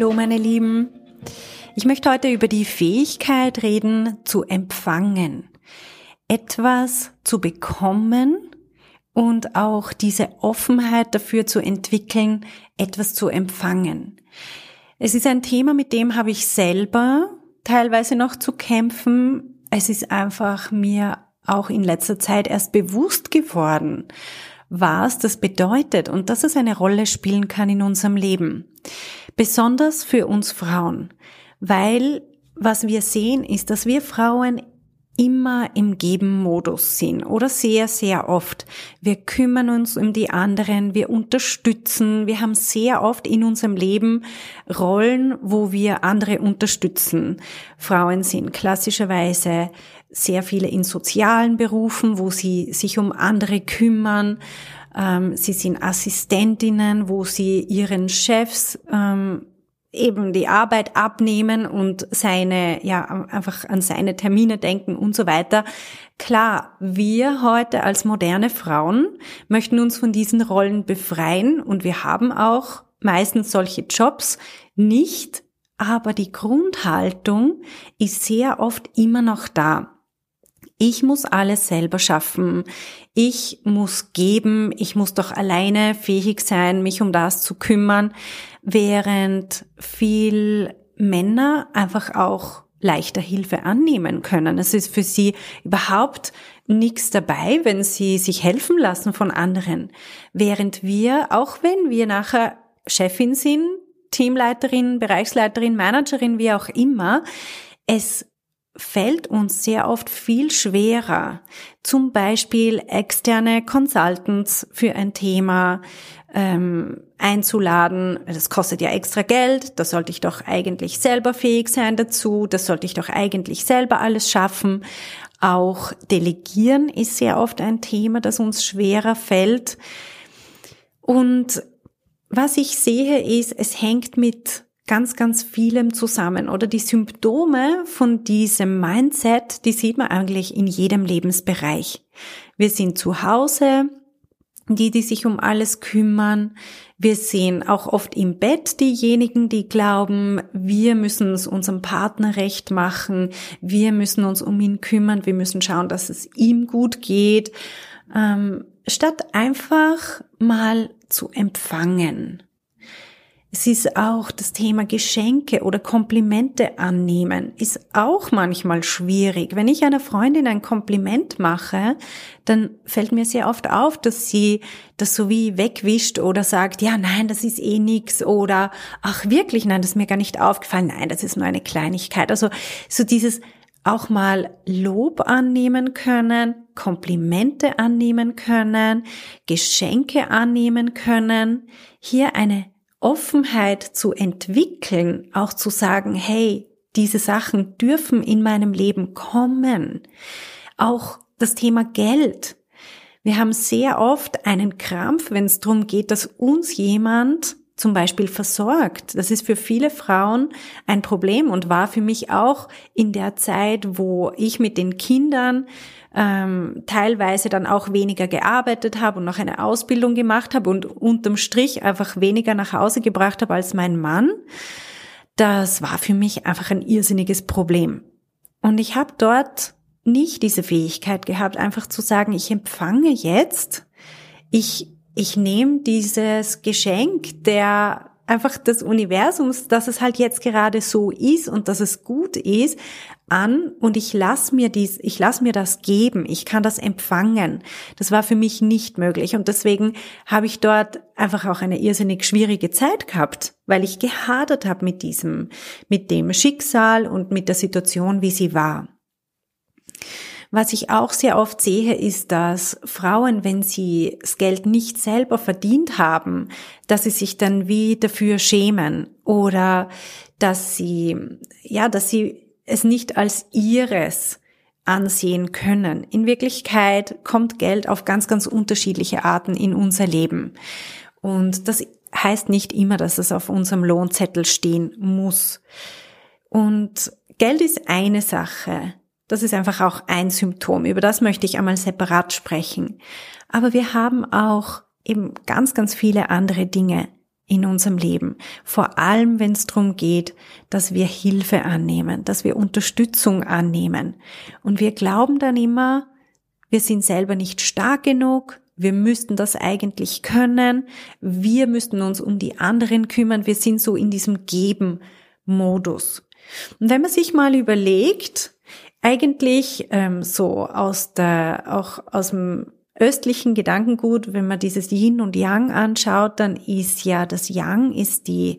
Hallo meine Lieben. Ich möchte heute über die Fähigkeit reden, zu empfangen, etwas zu bekommen und auch diese Offenheit dafür zu entwickeln, etwas zu empfangen. Es ist ein Thema, mit dem habe ich selber teilweise noch zu kämpfen. Es ist einfach mir auch in letzter Zeit erst bewusst geworden, was das bedeutet und dass es eine Rolle spielen kann in unserem Leben. Besonders für uns Frauen, weil was wir sehen ist, dass wir Frauen immer im Geben-Modus sind oder sehr, sehr oft. Wir kümmern uns um die anderen, wir unterstützen, wir haben sehr oft in unserem Leben Rollen, wo wir andere unterstützen. Frauen sind klassischerweise sehr viele in sozialen Berufen, wo sie sich um andere kümmern. Ähm, sie sind Assistentinnen, wo sie ihren Chefs ähm, eben die Arbeit abnehmen und seine, ja, einfach an seine Termine denken und so weiter. Klar, wir heute als moderne Frauen möchten uns von diesen Rollen befreien und wir haben auch meistens solche Jobs nicht, aber die Grundhaltung ist sehr oft immer noch da. Ich muss alles selber schaffen. Ich muss geben. Ich muss doch alleine fähig sein, mich um das zu kümmern, während viel Männer einfach auch leichter Hilfe annehmen können. Es ist für sie überhaupt nichts dabei, wenn sie sich helfen lassen von anderen. Während wir, auch wenn wir nachher Chefin sind, Teamleiterin, Bereichsleiterin, Managerin, wie auch immer, es fällt uns sehr oft viel schwerer, zum Beispiel externe Consultants für ein Thema ähm, einzuladen. Das kostet ja extra Geld, da sollte ich doch eigentlich selber fähig sein dazu, das sollte ich doch eigentlich selber alles schaffen. Auch Delegieren ist sehr oft ein Thema, das uns schwerer fällt. Und was ich sehe ist, es hängt mit ganz, ganz vielem zusammen oder die Symptome von diesem Mindset, die sieht man eigentlich in jedem Lebensbereich. Wir sind zu Hause, die, die sich um alles kümmern. Wir sehen auch oft im Bett diejenigen, die glauben, wir müssen es unserem Partner recht machen, wir müssen uns um ihn kümmern, wir müssen schauen, dass es ihm gut geht, ähm, statt einfach mal zu empfangen. Es ist auch das Thema Geschenke oder Komplimente annehmen, ist auch manchmal schwierig. Wenn ich einer Freundin ein Kompliment mache, dann fällt mir sehr oft auf, dass sie das so wie wegwischt oder sagt, ja, nein, das ist eh nix oder ach wirklich, nein, das ist mir gar nicht aufgefallen, nein, das ist nur eine Kleinigkeit. Also so dieses auch mal Lob annehmen können, Komplimente annehmen können, Geschenke annehmen können, hier eine Offenheit zu entwickeln, auch zu sagen, hey, diese Sachen dürfen in meinem Leben kommen. Auch das Thema Geld. Wir haben sehr oft einen Krampf, wenn es darum geht, dass uns jemand zum Beispiel versorgt. Das ist für viele Frauen ein Problem und war für mich auch in der Zeit, wo ich mit den Kindern ähm, teilweise dann auch weniger gearbeitet habe und noch eine Ausbildung gemacht habe und unterm Strich einfach weniger nach Hause gebracht habe als mein Mann. Das war für mich einfach ein irrsinniges Problem. Und ich habe dort nicht diese Fähigkeit gehabt, einfach zu sagen, ich empfange jetzt, ich, ich nehme dieses Geschenk der einfach des Universums, dass es halt jetzt gerade so ist und dass es gut ist, an und ich lass mir dies, ich lass mir das geben, ich kann das empfangen. Das war für mich nicht möglich und deswegen habe ich dort einfach auch eine irrsinnig schwierige Zeit gehabt, weil ich gehadert habe mit diesem, mit dem Schicksal und mit der Situation, wie sie war. Was ich auch sehr oft sehe, ist, dass Frauen, wenn sie das Geld nicht selber verdient haben, dass sie sich dann wie dafür schämen oder dass sie, ja, dass sie es nicht als ihres ansehen können. In Wirklichkeit kommt Geld auf ganz, ganz unterschiedliche Arten in unser Leben. Und das heißt nicht immer, dass es auf unserem Lohnzettel stehen muss. Und Geld ist eine Sache. Das ist einfach auch ein Symptom. Über das möchte ich einmal separat sprechen. Aber wir haben auch eben ganz, ganz viele andere Dinge in unserem Leben. Vor allem, wenn es darum geht, dass wir Hilfe annehmen, dass wir Unterstützung annehmen. Und wir glauben dann immer, wir sind selber nicht stark genug, wir müssten das eigentlich können, wir müssten uns um die anderen kümmern, wir sind so in diesem Geben-Modus. Und wenn man sich mal überlegt, eigentlich ähm, so aus der, auch aus dem östlichen Gedankengut, wenn man dieses Yin und Yang anschaut, dann ist ja das Yang ist die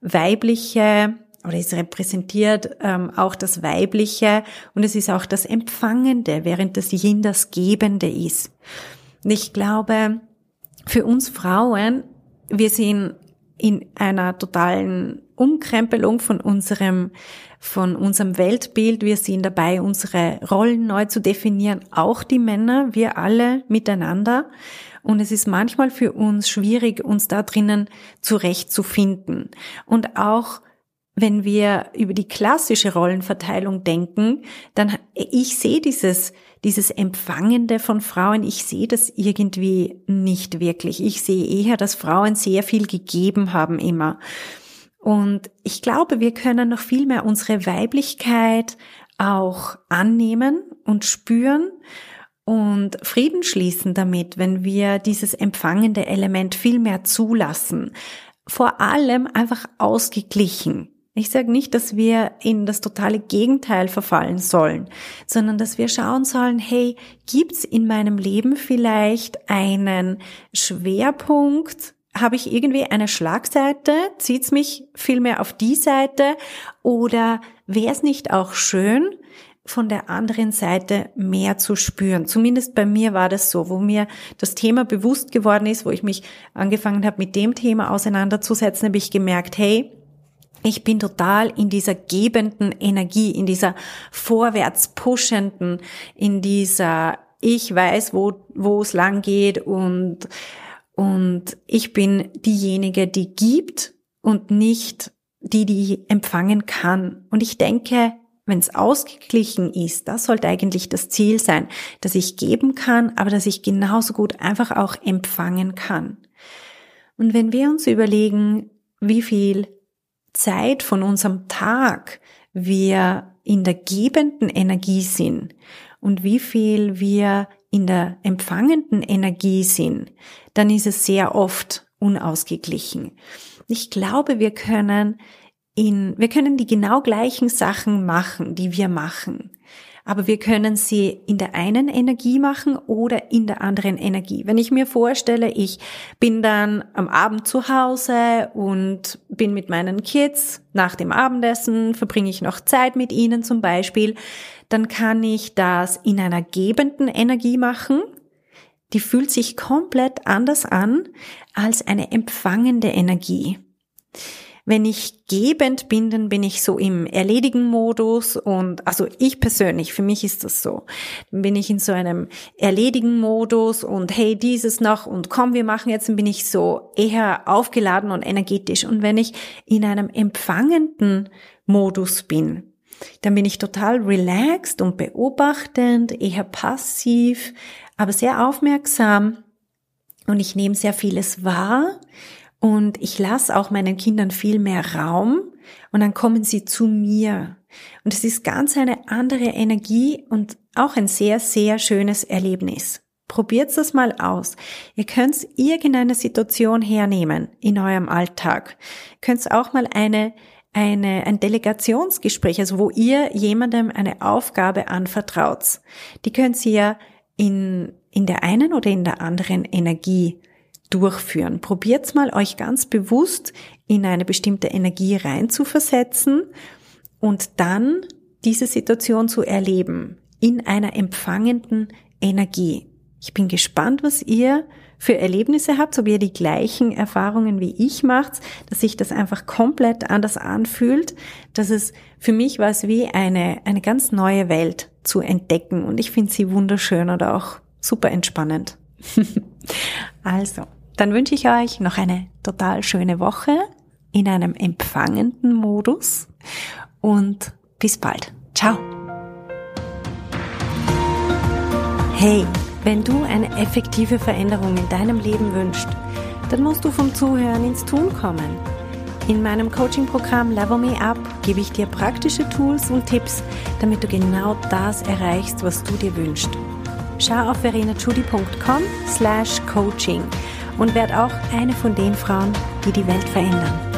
weibliche oder es repräsentiert ähm, auch das Weibliche und es ist auch das Empfangende, während das Yin das Gebende ist. Und ich glaube, für uns Frauen, wir sind in einer totalen Umkrempelung von unserem, von unserem Weltbild. Wir sind dabei, unsere Rollen neu zu definieren. Auch die Männer, wir alle miteinander. Und es ist manchmal für uns schwierig, uns da drinnen zurechtzufinden. Und auch wenn wir über die klassische Rollenverteilung denken, dann ich sehe dieses dieses Empfangende von Frauen, ich sehe das irgendwie nicht wirklich. Ich sehe eher, dass Frauen sehr viel gegeben haben immer. Und ich glaube, wir können noch viel mehr unsere Weiblichkeit auch annehmen und spüren und Frieden schließen damit, wenn wir dieses empfangende Element viel mehr zulassen. Vor allem einfach ausgeglichen. Ich sage nicht, dass wir in das totale Gegenteil verfallen sollen, sondern dass wir schauen sollen, hey, gibt's in meinem Leben vielleicht einen Schwerpunkt? Habe ich irgendwie eine Schlagseite? Zieht's mich vielmehr auf die Seite? Oder wäre es nicht auch schön, von der anderen Seite mehr zu spüren. Zumindest bei mir war das so, wo mir das Thema bewusst geworden ist, wo ich mich angefangen habe, mit dem Thema auseinanderzusetzen, habe ich gemerkt, hey, ich bin total in dieser gebenden Energie, in dieser vorwärts pushenden, in dieser ich weiß, wo, wo es lang geht und, und ich bin diejenige, die gibt und nicht die, die empfangen kann. Und ich denke, wenn es ausgeglichen ist, das sollte eigentlich das Ziel sein, dass ich geben kann, aber dass ich genauso gut einfach auch empfangen kann. Und wenn wir uns überlegen, wie viel Zeit von unserem Tag wir in der gebenden Energie sind und wie viel wir in der empfangenden Energie sind, dann ist es sehr oft unausgeglichen. Ich glaube, wir können in, wir können die genau gleichen Sachen machen, die wir machen aber wir können sie in der einen Energie machen oder in der anderen Energie. Wenn ich mir vorstelle, ich bin dann am Abend zu Hause und bin mit meinen Kids, nach dem Abendessen verbringe ich noch Zeit mit ihnen zum Beispiel, dann kann ich das in einer gebenden Energie machen. Die fühlt sich komplett anders an als eine empfangende Energie. Wenn ich gebend bin, dann bin ich so im Erledigen-Modus und also ich persönlich, für mich ist das so. Dann bin ich in so einem Erledigen-Modus und hey, dieses noch und komm, wir machen jetzt, dann bin ich so eher aufgeladen und energetisch. Und wenn ich in einem empfangenden Modus bin, dann bin ich total relaxed und beobachtend, eher passiv, aber sehr aufmerksam und ich nehme sehr vieles wahr und ich lasse auch meinen Kindern viel mehr Raum und dann kommen sie zu mir. Und es ist ganz eine andere Energie und auch ein sehr, sehr schönes Erlebnis. Probiert das mal aus. Ihr könnt irgendeine Situation hernehmen in eurem Alltag. Ihr könnt auch mal eine, eine, ein Delegationsgespräch, also wo ihr jemandem eine Aufgabe anvertraut. Die könnt ihr in, in der einen oder in der anderen Energie durchführen. Probiert's mal, euch ganz bewusst in eine bestimmte Energie rein zu versetzen und dann diese Situation zu erleben. in einer empfangenden Energie. Ich bin gespannt, was ihr für Erlebnisse habt, ob ihr die gleichen Erfahrungen wie ich macht, dass sich das einfach komplett anders anfühlt, dass es für mich war es wie eine, eine ganz neue Welt zu entdecken und ich finde sie wunderschön und auch super entspannend. also, dann wünsche ich euch noch eine total schöne Woche in einem empfangenden Modus und bis bald. Ciao. Hey, wenn du eine effektive Veränderung in deinem Leben wünschst, dann musst du vom Zuhören ins Tun kommen. In meinem Coaching-Programm Level Me Up gebe ich dir praktische Tools und Tipps, damit du genau das erreichst, was du dir wünschst. Schau auf verenachudi.com slash coaching und werd auch eine von den Frauen, die die Welt verändern.